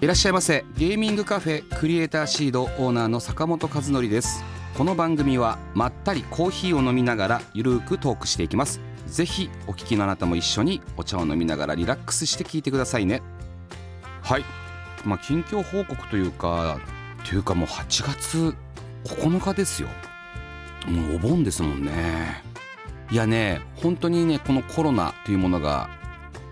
いらっしゃいませ。ゲーミングカフェクリエイターシードオーナーの坂本和則です。この番組はまったりコーヒーを飲みながらゆるくトークしていきます。ぜひお聞きのあなたも一緒にお茶を飲みながらリラックスして聞いてくださいね。はい。まあ近況報告というかというかもう8月9日ですよ。もうお盆ですもんね。いやね本当にねこのコロナというものが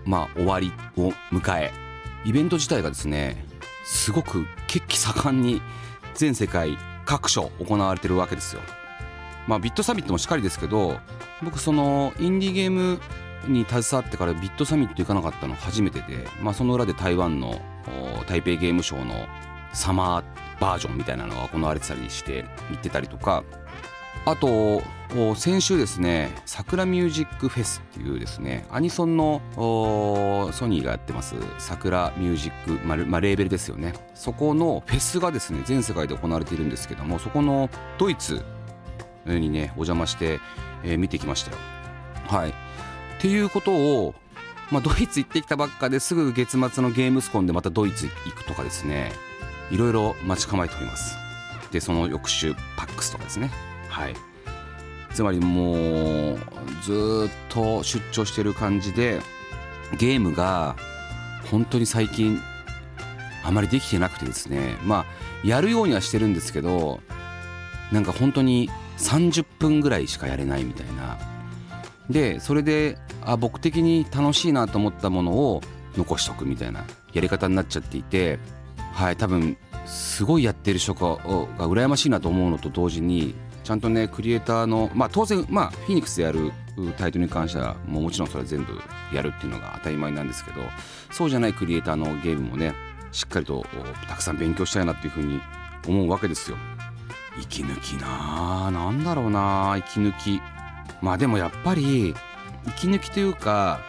まあ終わりを迎えイベント自体がですねすごく血気盛んに全世界各所行われてるわけですよ。まあビットサミットもしっかりですけど僕そのインディーゲームに携わってからビットサミット行かなかったの初めてで、まあ、その裏で台湾の台北ゲームショウのサマーバージョンみたいなのが行われてたりして行ってたりとかあと先週ですね桜ミュージックフェスっていうですねアニソンのソニーがやってます桜ミュージック、ま、まあ、レーベルですよね。そこのフェスがですね全世界で行われているんですけどもそこのドイツにねお邪魔して、えー、見てきましたよ。はい。っていうことをまあ、ドイツ行ってきたばっかですぐ月末のゲームスコンでまたドイツ行くとかですねいろいろ待ち構えております。でその翌週パックスとかですね。はい。つまりもうずっと出張してる感じでゲームが本当に最近あまりできてなくてですね。まあやるようにはしてるんですけどなんか本当に30分ぐらいしかやれないみたいな。でそれであ僕的に楽しいなと思ったものを残しとくみたいなやり方になっちゃっていてはい多分すごいやってる人が羨ましいなと思うのと同時にちゃんとねクリエイターのまあ当然まあフィニックスでやるタイトルに関してはもうもちろんそれは全部やるっていうのが当たり前なんですけどそうじゃないクリエイターのゲームもねしっかりとたくさん勉強したいなっていうふうに思うわけですよ。息抜きなあなんだろうな息抜きまあでもやっぱり息抜きというか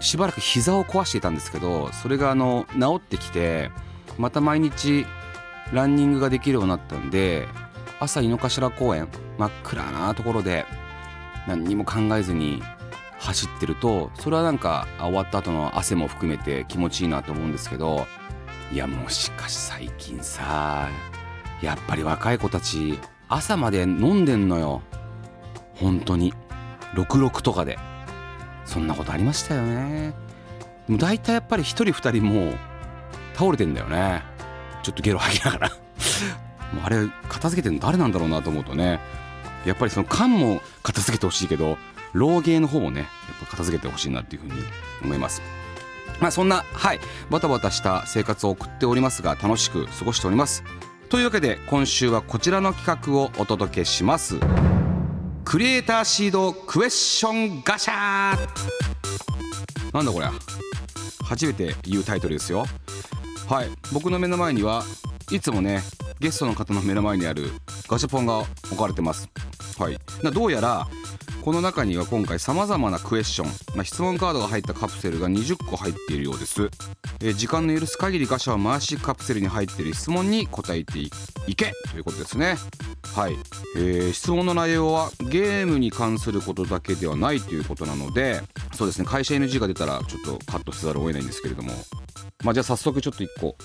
しばらく膝を壊していたんですけどそれがあの治ってきてまた毎日ランニングができるようになったんで朝井の頭公園真っ暗なところで何にも考えずに走ってるとそれはなんか終わった後の汗も含めて気持ちいいなと思うんですけどいやもしかし最近さやっぱり若い子たち朝まで飲んでんのよ。本当に。66とかで。そんなことありましたよね。でも大体やっぱり1人2人もう倒れてんだよね。ちょっとゲロ吐きながら。あれ片付けてるの誰なんだろうなと思うとねやっぱりその缶も片付けてほしいけど老芸の方もねやっぱ片付けてほしいなっていうふうに思います。まあそんなはいバタバタした生活を送っておりますが楽しく過ごしております。というわけで今週はこちらの企画をお届けします。クリエイターシードクエスチョンガシャなんだこれ初めて言うタイトルですよ。はい僕の目の前にはいつもねゲストの方の目の前にあるガシャポンが置かれてます。はい、どうやらこの中には今回さまざまなクエスチョン、まあ、質問カードが入ったカプセルが20個入っているようです、えー、時間の許す限りガシャを回しカプセルに入っている。質問に答えていけ。ということですね。はい、えー、質問の内容はゲームに関することだけではないということなのでそうですね。会社 NG が出たらちょっとカットせざるを得ないんですけれども。まあじゃあ早速ちょっと1個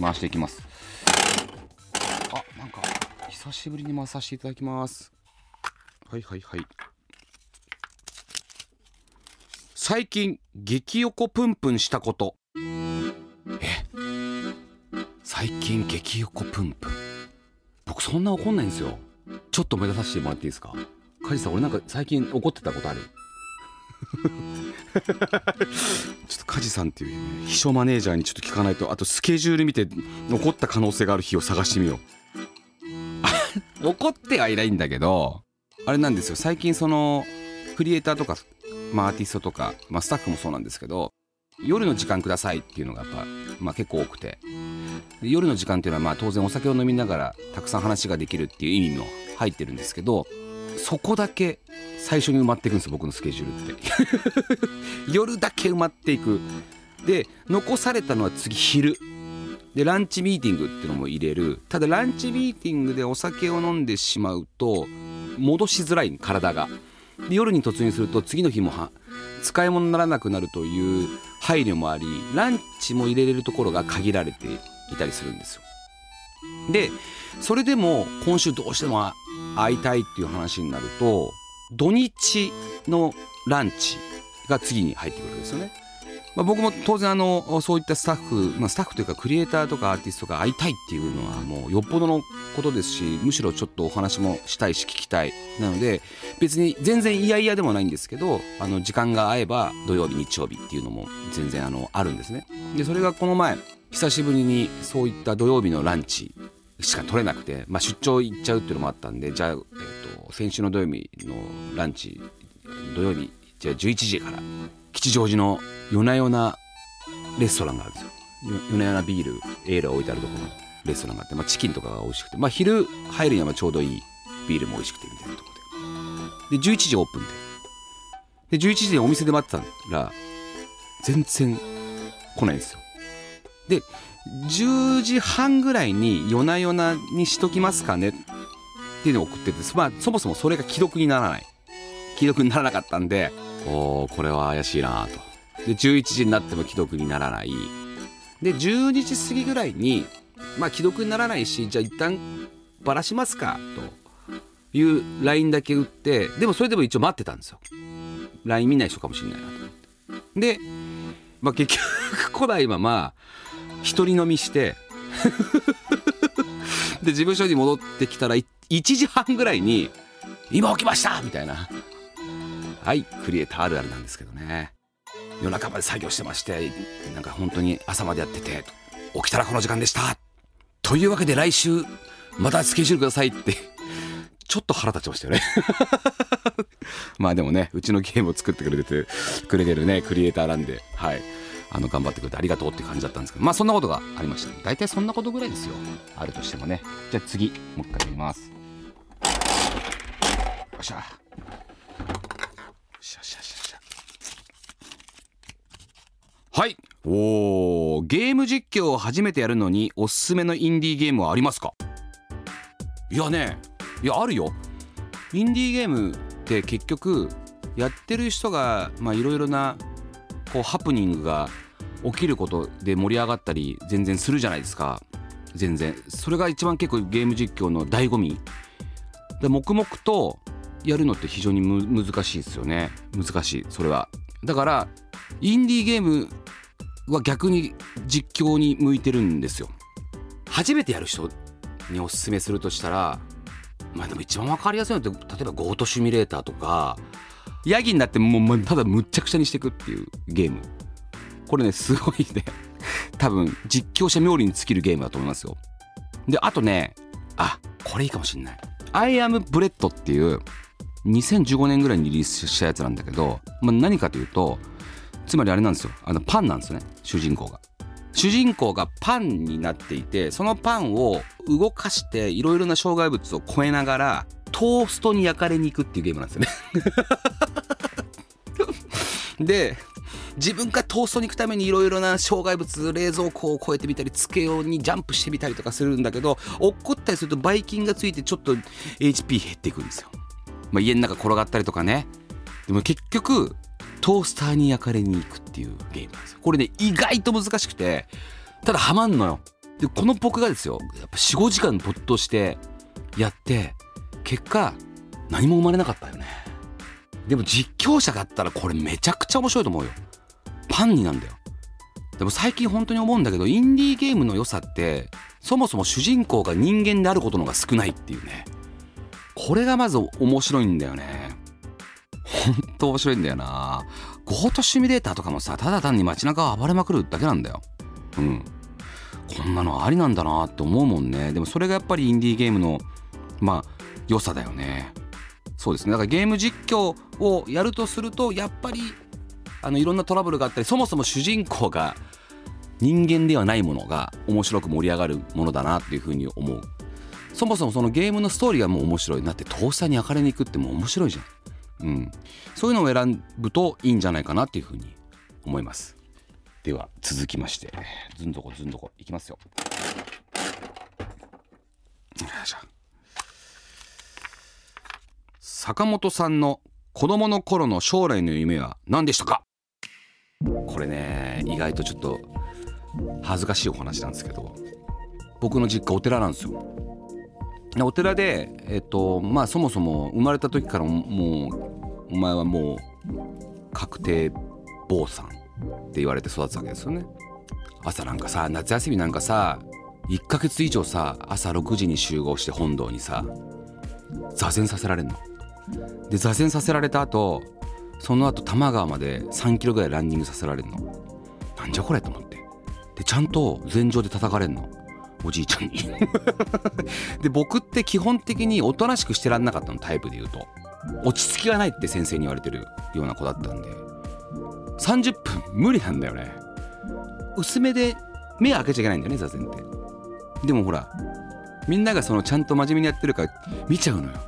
回していきます。なんか久しぶりに回させていただきます。はいはいはい。最近激横プンプンしたこと。え？最近激横プンプン。僕そんな怒んないんですよ。ちょっと目指させてもらっていいですか？カジさん俺なんか最近怒ってたことある？ちょっと梶さんっていう、ね、秘書マネージャーにちょっと聞かないとあとスケジュール見て残った可能性がある日を探してみよう。怒ってはいないんだけどあれなんですよ。最近そのクリエイターとか、まあ、アーティストとか、まあ、スタッフもそうなんですけど夜の時間くださいっていうのがやっぱ、まあ、結構多くて。夜の時間っていうのはまあ当然お酒を飲みながらたくさん話ができるっていう意味も入ってるんですけどそこだけ最初に埋まっていくんですよ僕のスケジュールって。夜だけ埋まっていく。で残されたのは次昼。でランチミーティングっていうのも入れる。ただランチミーティングでお酒を飲んでしまうと戻しづらい体が。で夜に突入すると次の日もは使い物にならなくなるという配慮もありランチも入れれるところが限られていたりするんですよ。でそれでも今週どうしても会いたいっていう話になると土日のランチが次に入ってくるわけですよね。まあ、僕も当然あのそういったスタッフ、まあ、スタッフというかクリエイターとかアーティストが会いたいっていうのはもうよっぽどのことですしむしろちょっとお話もしたいし聞きたいなので別に全然嫌々でもないんですけどあの時間が合えば土曜日日曜日っていうのも全然あのあるんですね。でそれがこの前久しぶりにそういった土曜日のランチしか取れなくて、まあ、出張行っちゃうっていうのもあったんでじゃあ、えーと、先週の土曜日のランチ土曜日じゃあ11時から吉祥寺の夜な夜なレストランがあるんですよ。夜な夜なビールエールが置いてあるところのレストランがあって、まあ、チキンとかが美味しくて、まあ、昼入るにはちょうどいいビールも美味しくてみたいなところで。で11時オープンで。で11時でお店で待ってたら全然来ないんですよ。で10時半ぐらいに夜な夜なにしときますかね。っていうのを送ってて、まあ、そもそもそれが既読にならない。既読にならなかったんでおこれは怪しいなと。で11時になっても既読にならない。で12時過ぎぐらいにまあ既読にならないしじゃあ一旦ばらしますかと。いう LINE だけ打ってでもそれでも一応待ってたんですよ。LINE 見ない人かもしれないなと思って。で、まあ、結局来ないまま一人飲みしてで事務所に戻ってきたら1時半ぐらいに「今起きました!」みたいな。はいクリエイターあるあるなんですけどね。夜中まで作業してましてなんか本当に朝までやってて起きたらこの時間でした。というわけで来週またスケジュールくださいってちょっと腹立ちましたよね。まあでもねうちのゲームを作ってくれてくれてるねクリエイターなんではい。あの頑張ってくれてありがとうって感じだったんですけどまあそんなことがありました。大体そんなことぐらいですよ。あるとしてもね。じゃあ次もう一回見ます。よっしゃ。しゃしゃしゃしゃはい。おーゲーム実況を初めてやるのにおすすめのインディーゲームはありますか？いやねいやあるよ。インディーゲームって結局やってる人がまあいろいろなこうハプニングが起きることで盛り上がったり全然するじゃないですか。全然。それが一番結構ゲーム実況の醍醐味。で黙々とやるのって非常に難しいですよね。難しいそれは。だからインディーゲームは逆に実況に向いてるんですよ。初めてやる人におすすめするとしたらまあでも一番分かりやすいのって例えばゴートシミュレーターとかヤギになってもうただむっちゃくちゃにしていくっていうゲーム。これねすごいね。多分実況者冥利に尽きるゲームだと思いますよ。であとねあこれいいかもしんない「I am Bread」っていう2015年ぐらいにリリースしたやつなんだけど、まあ、何かというとつまりあれなんですよ。あのパンなんですよね。主人公が。主人公がパンになっていてそのパンを動かしていろいろな障害物を越えながらトーストに焼かれに行くっていうゲームなんですよね。で自分がトーストに行くためにいろいろな障害物冷蔵庫を越えてみたりつけようにジャンプしてみたりとかするんだけど落っこったりするとばい菌がついてちょっと HP 減っていくんですよ。まあ、家の中転がったりとかね。でも結局トースターに焼かれに行くっていうゲームなんですよ。これね意外と難しくてただハマんのよ。でこの僕がですよやっぱ45時間没頭してやって結果何も生まれなかったよね。でも実況者があったらこれめちゃくちゃ面白いと思うよ。パンになんだよ。でも最近本当に思うんだけどインディーゲームの良さってそもそも主人公が人間であることのが少ないっていうね。これがまず面白いんだよね。ほんと面白いんだよな。ゴートシミュレーターとかもさただ単に街中を暴れまくるだけなんだよ。うん。こんなのありなんだなって思うもんね。でもそれがやっぱりインディーゲームのまあ良さだよね。そうですね。だからゲーム実況をやるとするとやっぱりあのいろんなトラブルがあったりそもそも主人公が人間ではないものが面白く盛り上がるものだなっていうふうに思う。そもそもそのゲームのストーリーがもう面白い。なってトースターに焼かれに行くってもう面白いじゃん、うん、そういうのを選ぶといいんじゃないかなっていうふうに思います。では続きまして。ずんどこずんどこいきますよ。坂本さんの子供の頃の将来の夢は何でしたか？これね意外とちょっと恥ずかしいお話なんですけど僕の実家お寺なんですよ。お寺でえっとまあそもそも生まれた時からもうお前はもう確定坊さんって言われて育つわけですよね。朝なんかさ夏休みなんかさ1ヶ月以上さ朝6時に集合して本堂にさ座禅させられんの。で座禅させられた後その後多摩川まで3キロぐらいランニングさせられるの。なんじゃこれと思って。でちゃんと禅場で叩かれんの。おじいちゃんに。で僕って基本的におとなしくしてらんなかったのタイプで言うと。落ち着きがないって先生に言われてるような子だったんで。30分無理なんだよね。薄めで目開けちゃいけないんだよね座禅って。でもほらみんながそのちゃんと真面目にやってるから見ちゃうのよ。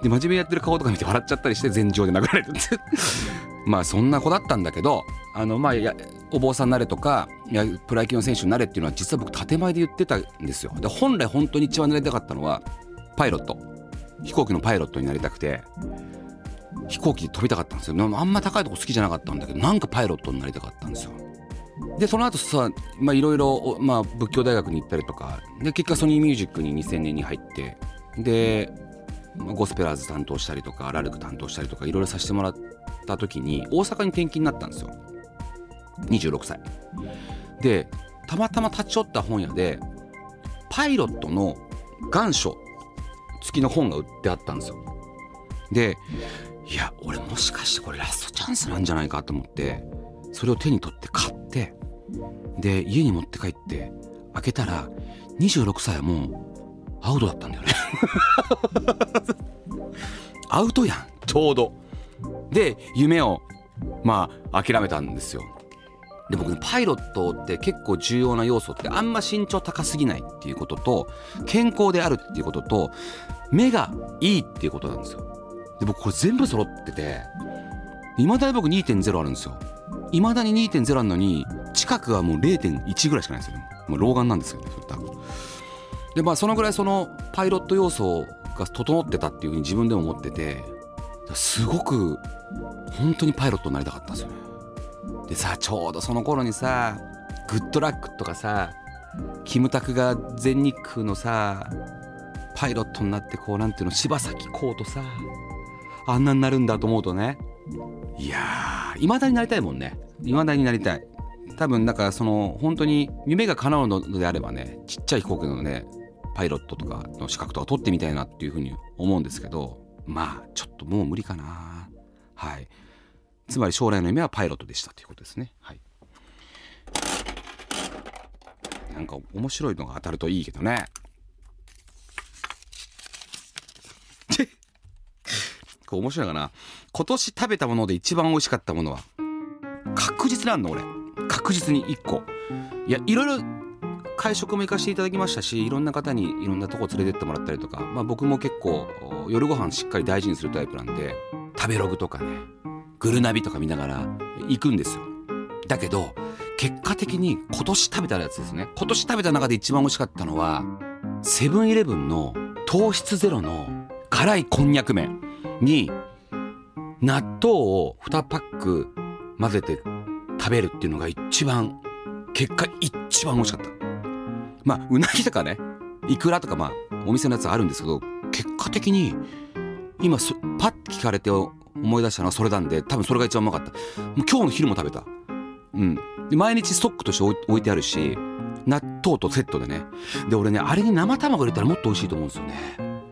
で真面目にやってる顔とか見て笑っちゃったりして前場で殴られるって。まあそんな子だったんだけどあのまあやお坊さんになれとかプロ野球の選手になれっていうのは実は僕建前で言ってたんですよ。で本来本当に一番なりたかったのはパイロット。飛行機のパイロットになりたくて飛行機で飛びたかったんですよ。あんま高いとこ好きじゃなかったんだけどなんかパイロットになりたかったんですよ。でその後さいろいろ仏教大学に行ったりとかで結果ソニーミュージックに2000年に入ってでゴスペラーズ担当したりとかラルク担当したりとかいろいろさせてもらった時に大阪に転勤になったんですよ。26歳。でたまたま立ち寄った本屋でパイロットの願書付きの本が売ってあったんですよ。でいや俺もしかしてこれラストチャンスなんじゃないかと思ってそれを手に取って買ってで家に持って帰って開けたら26歳はもうアウトだったんだよね。アウトやん。ちょうど。で夢をまあ諦めたんですよで僕ねパイロットって結構重要な要素ってあんま身長高すぎないっていうことと健康であるっていうことと目がいいっていうことなんですよ。で僕これ全部揃ってていまだに僕2.0あるんですよ。いまだに2.0あるのに近くはもう0.1ぐらいしかないんですよ、ね、もう老眼なんですよねそれ多分。でまあそのぐらいそのパイロット要素が整ってたっていうふうに自分でも思っててすごく本当にパイロットになりたかったんですよね。でさちょうどその頃にさグッドラックとかさキムタクが全日空のさパイロットになってこうなんていうの柴咲コウとさあんなになるんだと思うとねいやいまだになりたいもんね。いまだになりたい。多分だからその本当に夢が叶うのであればねちっちゃい飛行機のねパイロットとかの資格とか取ってみたいなっていうふうに思うんですけどまあちょっともう無理かな。はい。つまり将来の夢はパイロットでしたということですね。はい。なんか面白いのが当たるといいけどね。これ面白いかな。今年食べたもので一番美味しかったものは。確実なんの俺。確実に1個。いやいろいろ会食も行かせていただきましたしいろんな方にいろんなとこ連れてってもらったりとか、まあ、僕も結構夜ご飯しっかり大事にするタイプなんで食べログとかね。グルナビとか見ながら行くんですよ。だけど結果的に今年食べたやつですね。今年食べた中で一番美味しかったのはセブンイレブンの糖質ゼロの辛いこんにゃく麺に納豆を2パック混ぜて食べるっていうのが一番結果一番美味しかった。まあうなぎとかねいくらとかまあお店のやつあるんですけど結果的に今パッて聞かれて思思い出したのはそれなんで多分それが一番うまかった。今日の昼も食べた。うん。で毎日ストックとして置いてあるし納豆とセットでね。で俺ねあれに生卵入れたらもっと美味しいと思うんですよね。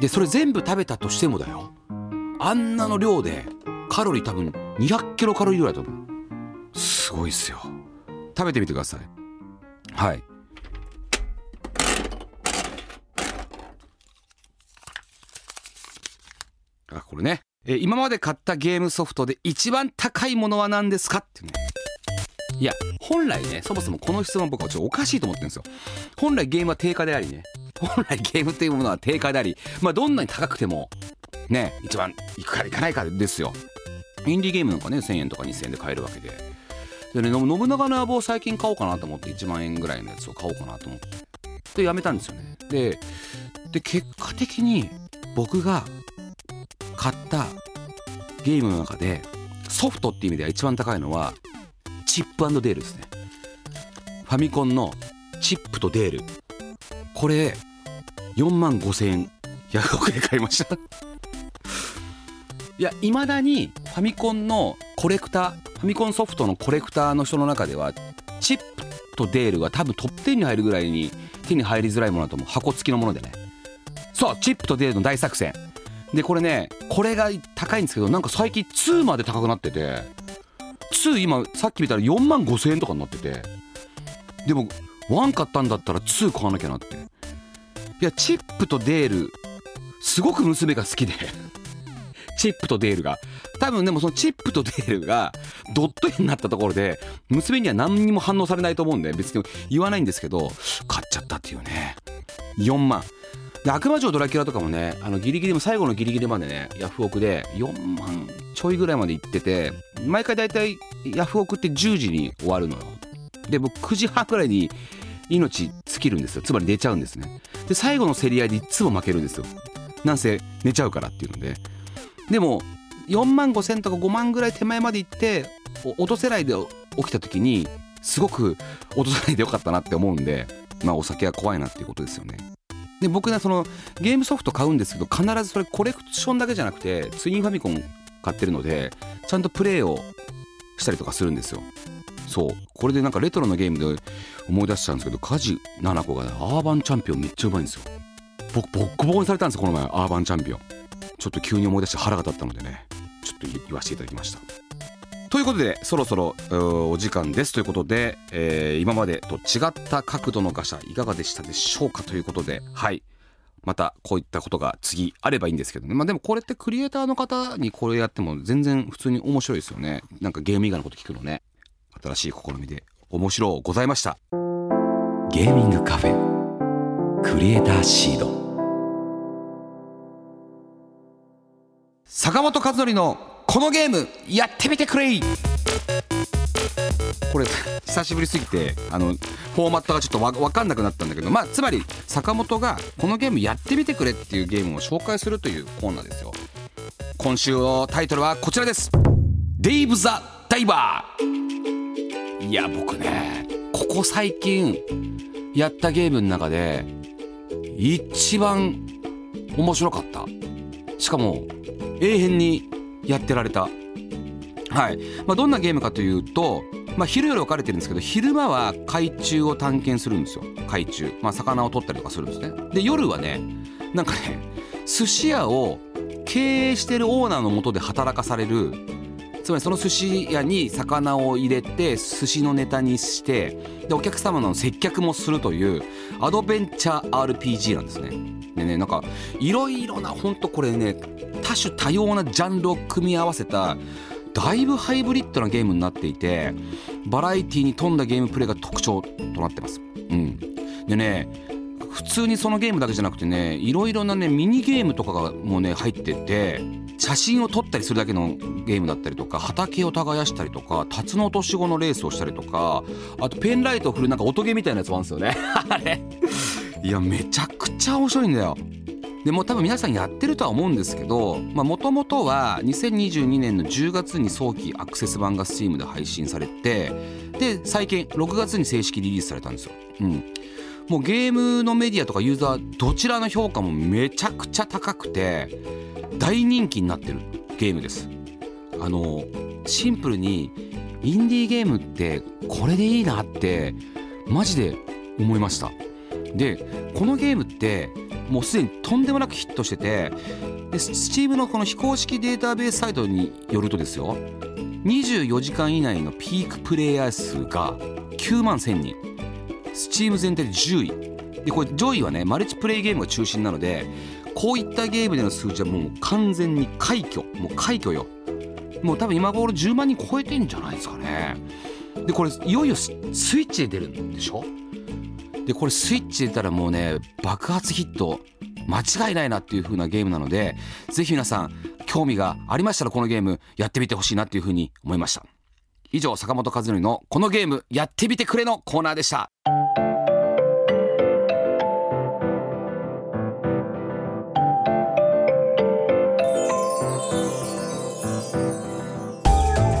でそれ全部食べたとしてもだよ。あんなの量でカロリー多分200キロカロリーぐらいだと思う。すごいっすよ。食べてみてください。はい。あこれね。えー今まで買ったゲームソフトで一番高いものは何ですかっていうねいや本来ねそもそもこの質問僕はちょっとおかしいと思ってるんですよ。本来ゲームは定価でありね。本来ゲームっていうものは定価であり。まあどんなに高くてもね一番いくかいかないかですよ。インディーゲームなんかね1000円とか2000円で買えるわけで。でね信長の野望最近買おうかなと思って1万円ぐらいのやつを買おうかなと思って。でやめたんですよね。でで結果的に僕が買ったゲームの中でソフトっていう意味では一番高いのはチップデールですね。ファミコンのチップとデール。これ4万5千円。ヤフオクで買いました。いやいまだにファミコンのコレクターファミコンソフトのコレクターの人の中ではチップとデールは多分トップ10に入るぐらいに手に入りづらいものだと思う。箱付きのものでね。そうチップとデールの大作戦。でこれねこれが高いんですけどなんか最近2まで高くなってて2今さっき見たら4万5千円とかになっててでも1買ったんだったら2買わなきゃなって。いやチップとデールすごく娘が好きでチップとデールが。多分でもそのチップとデールがドット絵になったところで娘には何にも反応されないと思うんで別に言わないんですけど買っちゃったっていうね。4万。悪魔城ドラキュラとかもねあのギリギリも最後のギリギリまでねヤフオクで4万ちょいぐらいまで行ってて毎回だいたいヤフオクって10時に終わるのよ。で僕9時半ぐらいに命尽きるんですよ。つまり寝ちゃうんですね。で最後の競り合いでいつも負けるんですよ。なんせ寝ちゃうからっていうので。でも4万5千とか5万ぐらい手前まで行って落とせないで起きた時にすごく落とさないでよかったなって思うんでまあお酒は怖いなっていうことですよね。で僕ねそのゲームソフト買うんですけど必ずそれコレクションだけじゃなくてツインファミコン買ってるのでちゃんとプレイをしたりとかするんですよ。そう。これでなんかレトロのゲームで思い出しちゃうんですけど梶菜々子がねアーバンチャンピオンめっちゃうまいんですよ。僕ボッコボコにされたんですよこの前アーバンチャンピオン。ちょっと急に思い出して腹が立ったのでねちょっと言わせていただきました。ということでそろそろお時間ですということで、えー今までと違った角度のガシャいかがでしたでしょうかということではい。またこういったことが次あればいいんですけどね。まあでもこれってクリエイターの方にこれやっても全然普通に面白いですよね。なんかゲーム以外のこと聞くのね。新しい試みで面白ございました。ゲーミングカフェ。クリエイターシード。坂本和則のこのゲームやってみてくれこれ久しぶりすぎてあのフォーマットがちょっとわ分かんなくなったんだけどまあつまり坂本がこのゲームやってみてくれっていうゲームを紹介するというコーナーですよ。今週のタイトルはこちらです。デイブ・ザ・ダイバーいや僕ねここ最近やったゲームの中で一番面白かった。しかも永遠にやってられた。はい、まあ、どんなゲームかというと、まあ、昼夜分かれてるんですけど昼間は海中を探検するんですよ。海中、まあ、魚を取ったりとかするんですね。で夜はねなんかね寿司屋を経営してるオーナーのもとで働かされるつまりその寿司屋に魚を入れて寿司のネタにしてでお客様の接客もするというアドベンチャー RPG なんですね。でねなんかいろいろなほんとこれね種多様なジャンルを組み合わせただいぶハイブリッドなゲームになっていてバラエティに富んだゲームプレイが特徴となってます。うん、でね普通にそのゲームだけじゃなくてねいろいろなねミニゲームとかがもうね入ってて写真を撮ったりするだけのゲームだったりとか畑を耕したりとかタツノオトシゴのレースをしたりとかあとペンライトを振るなんか音ゲーみたいなやつもあるんですよね。あれ。いやめちゃくちゃ面白いんだよ。でも多分皆さんやってるとは思うんですけどもともとは2022年の10月に早期アクセス版が Steam で配信されてで最近6月に正式リリースされたんですよ。うんもうゲームのメディアとかユーザーどちらの評価もめちゃくちゃ高くて大人気になってるゲームです。あのシンプルにインディーゲームってこれでいいなってマジで思いました。でこのゲームってもうすでにとんでもなくヒットしててで Steam のこの非公式データベースサイトによるとですよ24時間以内のピークプレイヤー数が9万1000人。Steam 全体で10位。でこれ上位はねマルチプレイゲームが中心なのでこういったゲームでの数字はもう完全に快挙。もう快挙よ。もう多分今頃10万人超えてんじゃないですかね。でこれいよいよスイッチで出るんでしょ？でこれスイッチ出たらもうね爆発ヒット。間違いないなっていう風なゲームなので是非皆さん興味がありましたらこのゲームやってみてほしいなっていう風に思いました。以上坂本和則のこのゲームやってみてくれのコーナーでした。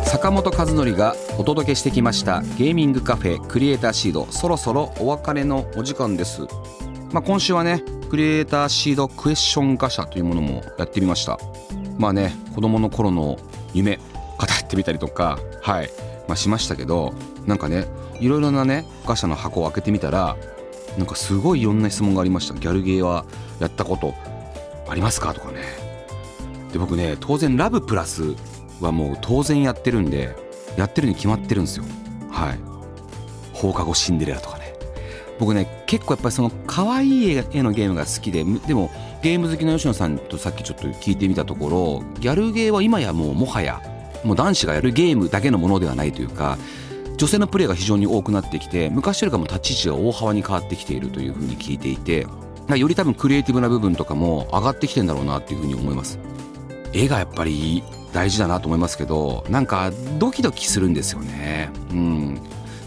坂本和則がお届けしてきましたゲーミングカフェクリエイターシード。そろそろお別れのお時間です。まあ、今週はねクリエイターシードクエスチョンガシャというものもやってみました。まあね子供の頃の夢語ってみたりとかはい、まあ、しましたけどなんかねいろいろなねガシャの箱を開けてみたらなんかすごいいろんな質問がありました。ギャルゲーはやったことありますか？とかね。で僕ね当然ラブプラスはもう当然やってるんでやってるに決まってるんですよ。はい。放課後シンデレラとかね。僕ね結構やっぱりその可愛い絵のゲームが好きででもゲーム好きの吉野さんとさっきちょっと聞いてみたところギャルゲーは今やもうもはやもう男子がやるゲームだけのものではないというか女性のプレイが非常に多くなってきて昔よりかも立ち位置が大幅に変わってきているというふうに聞いていてより多分クリエイティブな部分とかも上がってきてんだろうなっていうふうに思います。絵がやっぱり大事だなと思いますけどなんかドキドキするんですよね。うん。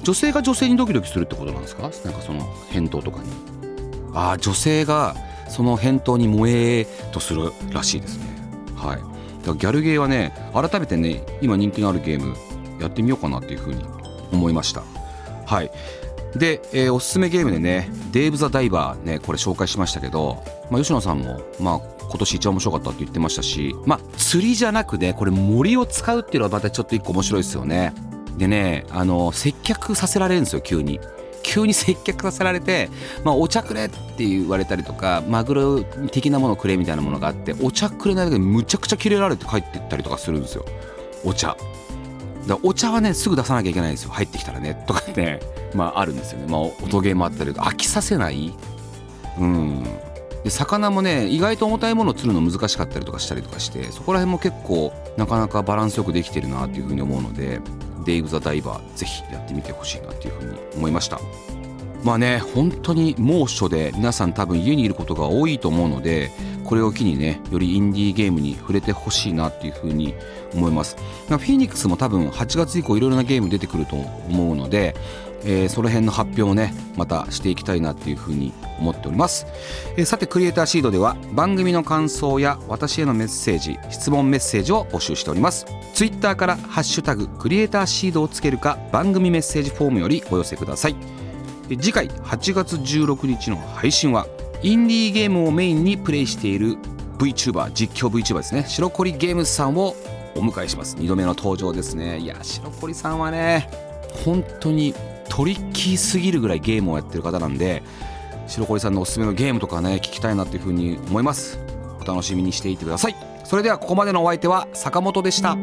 女性が女性にドキドキするってことなんですか？なんかその返答とかに。ああ女性がその返答に萌えとするらしいですね。はい。だからギャルゲーはね改めてね今人気のあるゲームやってみようかなっていうふうに思いました。はい。で、えー、おすすめゲームでね「デーブ・ザ・ダイバーね」これ紹介しましたけど、まあ、吉野さんも、まあ、今年一番面白かったって言ってましたしまあ釣りじゃなくねこれ森を使うっていうのはまたちょっと一個面白いですよね。でねあの接客させられるんですよ急に。急に 接客させられて、まあ、お茶くれって言われたりとかマグロ的なものくれみたいなものがあってお茶くれないだけでむちゃくちゃキレられて帰ってったりとかするんですよ。お茶。だお茶はねすぐ出さなきゃいけないんですよ。入ってきたらね。とかね。まああるんですよね。まあ音ゲーもあったりとか。飽きさせない。うん。で魚もね意外と重たいものを釣るの難しかったりとかしたりとかしてそこら辺も結構なかなかバランスよくできてるなっていうふうに思うのでデイブ・ザ・ダイバーぜひやってみてほしいなっていうふうに思いました。まあね本当に猛暑で皆さん多分家にいることが多いと思うのでこれを機にねよりインディーゲームに触れてほしいなっていうふうに思います。フィニックスも多分8月以降いろいろなゲーム出てくると思うのでえー、その辺の発表をねまたしていきたいなっていうふうに思っております、えー、さてクリエイターシードでは番組の感想や私へのメッセージ質問メッセージを募集しております。ツイッターからハッシュタグクリエイターシードをつけるか番組メッセージフォームよりお寄せください。次回8月16日の配信はインディーゲームをメインにプレイしている VTuber 実況 VTuber ですね。白コリゲームズさんをお迎えします。2度目の登場ですね。いや白コリさんはね本当にトリッキーすぎるぐらいゲームをやってる方なんで白堀さんのおすすめのゲームとかね聞きたいなっていうふうに思います。お楽しみにしていてください。それではここまでのお相手は坂本でした。